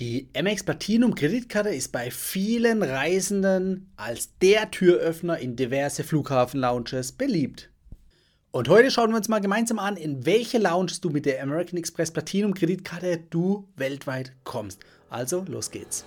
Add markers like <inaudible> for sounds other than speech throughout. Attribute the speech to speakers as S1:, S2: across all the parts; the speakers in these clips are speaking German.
S1: Die Amex Platinum Kreditkarte ist bei vielen Reisenden als der Türöffner in diverse Flughafen-Lounges beliebt. Und heute schauen wir uns mal gemeinsam an, in welche Lounges du mit der American Express Platinum Kreditkarte du weltweit kommst. Also, los geht's.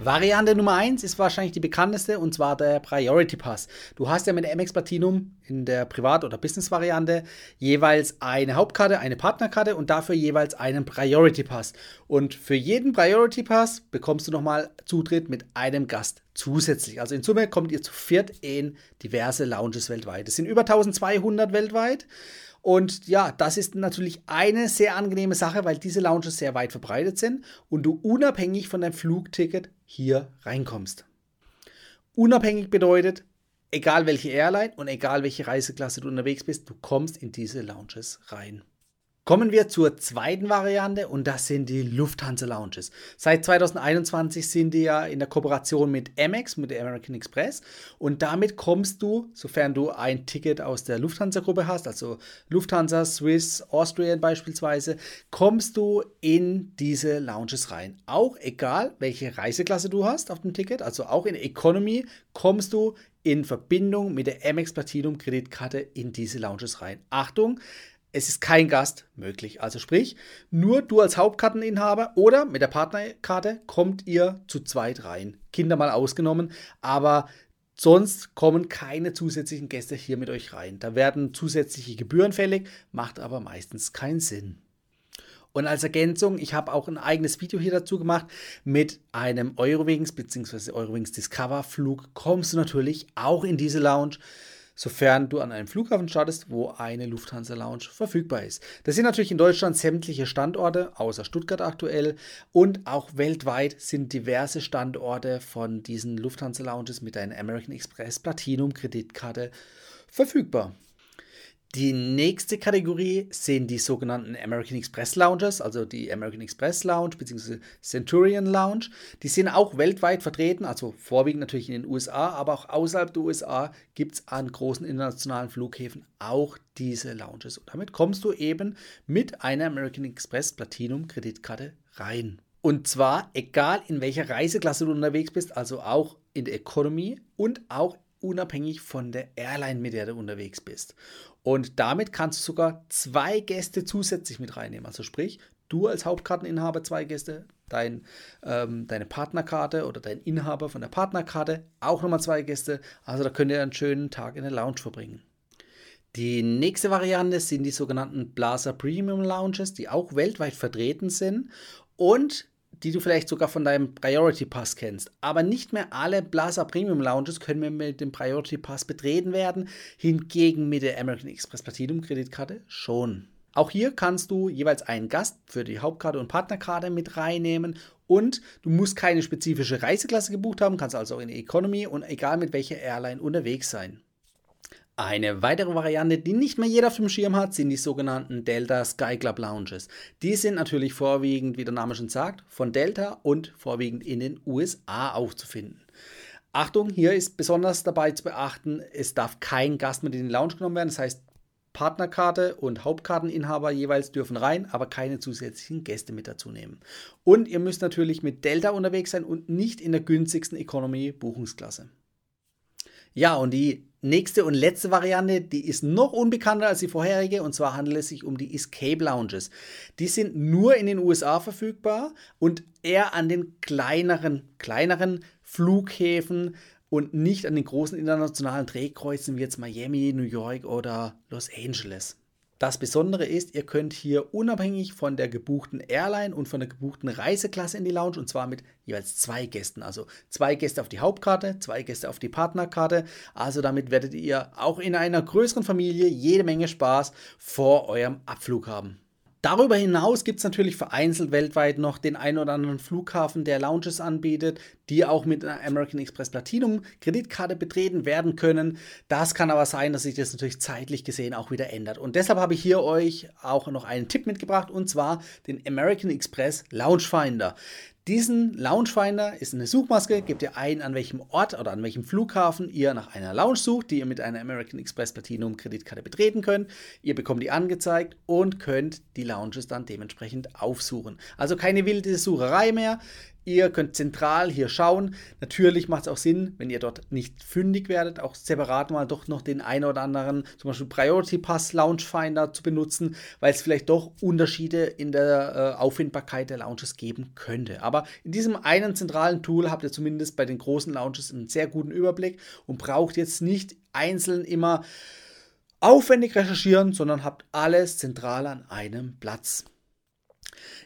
S1: Variante Nummer 1 ist wahrscheinlich die bekannteste und zwar der Priority Pass. Du hast ja mit der MX Platinum in der Privat- oder Business-Variante jeweils eine Hauptkarte, eine Partnerkarte und dafür jeweils einen Priority Pass. Und für jeden Priority Pass bekommst du nochmal Zutritt mit einem Gast zusätzlich. Also in Summe kommt ihr zu viert in diverse Lounges weltweit. Es sind über 1200 weltweit. Und ja, das ist natürlich eine sehr angenehme Sache, weil diese Lounges sehr weit verbreitet sind und du unabhängig von deinem Flugticket hier reinkommst. Unabhängig bedeutet, egal welche Airline und egal welche Reiseklasse du unterwegs bist, du kommst in diese Lounges rein. Kommen wir zur zweiten Variante und das sind die Lufthansa Lounges. Seit 2021 sind die ja in der Kooperation mit Amex, mit der American Express und damit kommst du, sofern du ein Ticket aus der Lufthansa Gruppe hast, also Lufthansa, Swiss, Austrian beispielsweise, kommst du in diese Lounges rein. Auch egal, welche Reiseklasse du hast auf dem Ticket, also auch in Economy kommst du in Verbindung mit der Amex Platinum Kreditkarte in diese Lounges rein. Achtung, es ist kein Gast möglich. Also sprich, nur du als Hauptkarteninhaber oder mit der Partnerkarte kommt ihr zu zweit rein. Kinder mal ausgenommen, aber sonst kommen keine zusätzlichen Gäste hier mit euch rein. Da werden zusätzliche Gebühren fällig, macht aber meistens keinen Sinn. Und als Ergänzung, ich habe auch ein eigenes Video hier dazu gemacht. Mit einem Eurowings bzw. Eurowings Discover Flug kommst du natürlich auch in diese Lounge sofern du an einem Flughafen startest, wo eine Lufthansa Lounge verfügbar ist. Das sind natürlich in Deutschland sämtliche Standorte, außer Stuttgart aktuell. Und auch weltweit sind diverse Standorte von diesen Lufthansa Lounges mit einer American Express Platinum Kreditkarte verfügbar. Die nächste Kategorie sind die sogenannten American Express Lounges, also die American Express Lounge bzw. Centurion Lounge. Die sind auch weltweit vertreten, also vorwiegend natürlich in den USA, aber auch außerhalb der USA gibt es an großen internationalen Flughäfen auch diese Lounges. Und damit kommst du eben mit einer American Express Platinum Kreditkarte rein. Und zwar egal in welcher Reiseklasse du unterwegs bist, also auch in der Economy und auch unabhängig von der Airline, mit der du unterwegs bist. Und damit kannst du sogar zwei Gäste zusätzlich mit reinnehmen. Also sprich, du als Hauptkarteninhaber zwei Gäste, dein, ähm, deine Partnerkarte oder dein Inhaber von der Partnerkarte auch nochmal zwei Gäste. Also da könnt ihr einen schönen Tag in der Lounge verbringen. Die nächste Variante sind die sogenannten Blaser Premium Lounges, die auch weltweit vertreten sind und die du vielleicht sogar von deinem Priority Pass kennst. Aber nicht mehr alle Plaza Premium Lounges können mit dem Priority Pass betreten werden, hingegen mit der American Express Platinum Kreditkarte schon. Auch hier kannst du jeweils einen Gast für die Hauptkarte und Partnerkarte mit reinnehmen und du musst keine spezifische Reiseklasse gebucht haben, kannst also in Economy und egal mit welcher Airline unterwegs sein. Eine weitere Variante, die nicht mehr jeder auf dem Schirm hat, sind die sogenannten Delta Sky Club Lounges. Die sind natürlich vorwiegend, wie der Name schon sagt, von Delta und vorwiegend in den USA aufzufinden. Achtung, hier ist besonders dabei zu beachten, es darf kein Gast mit in den Lounge genommen werden. Das heißt, Partnerkarte und Hauptkarteninhaber jeweils dürfen rein, aber keine zusätzlichen Gäste mit dazu nehmen. Und ihr müsst natürlich mit Delta unterwegs sein und nicht in der günstigsten Economy Buchungsklasse. Ja, und die nächste und letzte Variante, die ist noch unbekannter als die vorherige, und zwar handelt es sich um die Escape Lounges. Die sind nur in den USA verfügbar und eher an den kleineren, kleineren Flughäfen und nicht an den großen internationalen Drehkreuzen wie jetzt Miami, New York oder Los Angeles. Das Besondere ist, ihr könnt hier unabhängig von der gebuchten Airline und von der gebuchten Reiseklasse in die Lounge und zwar mit jeweils zwei Gästen. Also zwei Gäste auf die Hauptkarte, zwei Gäste auf die Partnerkarte. Also damit werdet ihr auch in einer größeren Familie jede Menge Spaß vor eurem Abflug haben. Darüber hinaus gibt es natürlich vereinzelt weltweit noch den einen oder anderen Flughafen, der Lounges anbietet, die auch mit einer American Express Platinum Kreditkarte betreten werden können. Das kann aber sein, dass sich das natürlich zeitlich gesehen auch wieder ändert. Und deshalb habe ich hier euch auch noch einen Tipp mitgebracht und zwar den American Express Lounge Finder. Diesen Loungefinder ist eine Suchmaske, gebt ihr ein, an welchem Ort oder an welchem Flughafen ihr nach einer Lounge sucht, die ihr mit einer American Express Platinum Kreditkarte betreten könnt. Ihr bekommt die angezeigt und könnt die Lounges dann dementsprechend aufsuchen. Also keine wilde Sucherei mehr. Ihr könnt zentral hier schauen. Natürlich macht es auch Sinn, wenn ihr dort nicht fündig werdet, auch separat mal doch noch den einen oder anderen, zum Beispiel Priority Pass Lounge Finder zu benutzen, weil es vielleicht doch Unterschiede in der äh, Auffindbarkeit der Lounges geben könnte. Aber in diesem einen zentralen Tool habt ihr zumindest bei den großen Lounges einen sehr guten Überblick und braucht jetzt nicht einzeln immer aufwendig recherchieren, sondern habt alles zentral an einem Platz.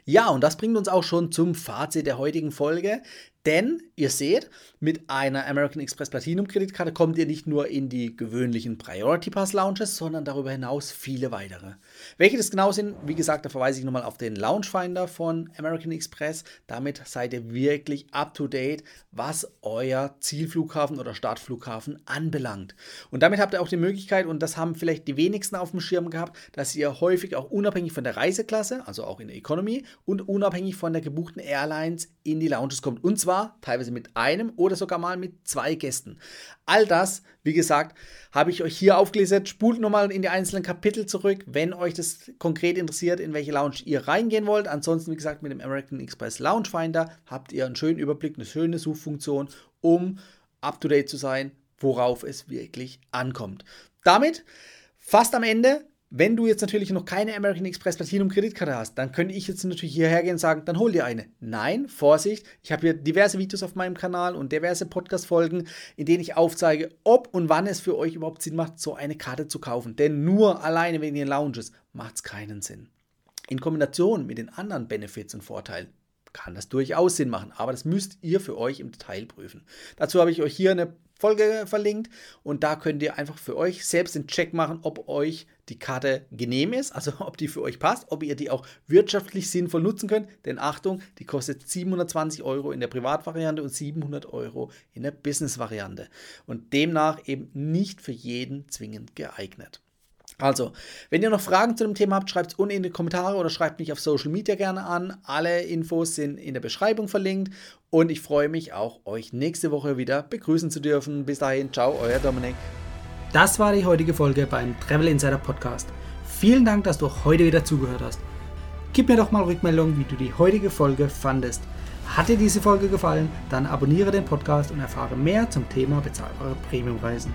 S1: Ja, und das bringt uns auch schon zum Fazit der heutigen Folge. Denn ihr seht, mit einer American Express Platinum Kreditkarte kommt ihr nicht nur in die gewöhnlichen Priority Pass Lounges, sondern darüber hinaus viele weitere. Welche das genau sind, wie gesagt, da verweise ich nochmal auf den Lounge Finder von American Express. Damit seid ihr wirklich up to date, was euer Zielflughafen oder Startflughafen anbelangt. Und damit habt ihr auch die Möglichkeit, und das haben vielleicht die wenigsten auf dem Schirm gehabt, dass ihr häufig auch unabhängig von der Reiseklasse, also auch in der Economy und unabhängig von der gebuchten Airlines in die Lounges kommt. Und zwar zwar teilweise mit einem oder sogar mal mit zwei Gästen. All das, wie gesagt, habe ich euch hier aufgelistet. Spult nochmal in die einzelnen Kapitel zurück, wenn euch das konkret interessiert, in welche Lounge ihr reingehen wollt. Ansonsten, wie gesagt, mit dem American Express Lounge Finder habt ihr einen schönen Überblick, eine schöne Suchfunktion, um up to date zu sein, worauf es wirklich ankommt. Damit fast am Ende wenn du jetzt natürlich noch keine American Express Platinum Kreditkarte hast, dann könnte ich jetzt natürlich hierher gehen und sagen, dann hol dir eine. Nein, Vorsicht, ich habe hier diverse Videos auf meinem Kanal und diverse Podcast-Folgen, in denen ich aufzeige, ob und wann es für euch überhaupt Sinn macht, so eine Karte zu kaufen. Denn nur alleine wegen den Lounges macht es keinen Sinn. In Kombination mit den anderen Benefits und Vorteilen kann das durchaus Sinn machen, aber das müsst ihr für euch im Detail prüfen. Dazu habe ich euch hier eine Folge verlinkt und da könnt ihr einfach für euch selbst den Check machen, ob euch die Karte genehm ist, also <laughs> ob die für euch passt, ob ihr die auch wirtschaftlich sinnvoll nutzen könnt. Denn Achtung, die kostet 720 Euro in der Privatvariante und 700 Euro in der Business-Variante und demnach eben nicht für jeden zwingend geeignet. Also, wenn ihr noch Fragen zu dem Thema habt, schreibt es unten in die Kommentare oder schreibt mich auf Social Media gerne an. Alle Infos sind in der Beschreibung verlinkt und ich freue mich auch, euch nächste Woche wieder begrüßen zu dürfen. Bis dahin, ciao, euer Dominik.
S2: Das war die heutige Folge beim Travel Insider Podcast. Vielen Dank, dass du heute wieder zugehört hast. Gib mir doch mal Rückmeldung, wie du die heutige Folge fandest. Hat dir diese Folge gefallen, dann abonniere den Podcast und erfahre mehr zum Thema bezahlbare Premiumreisen